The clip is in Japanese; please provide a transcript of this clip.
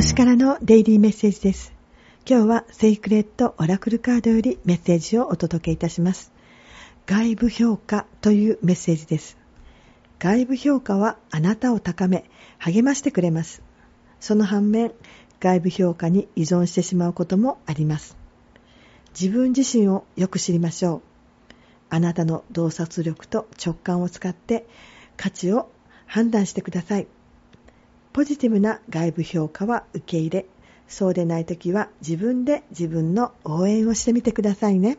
星からのデイリーメッセージです。今日はセイクレットオラクルカードよりメッセージをお届けいたします。外部評価というメッセージです。外部評価はあなたを高め、励ましてくれます。その反面、外部評価に依存してしまうこともあります。自分自身をよく知りましょう。あなたの洞察力と直感を使って価値を判断してください。ポジティブな外部評価は受け入れ、そうでない時は自分で自分の応援をしてみてくださいね。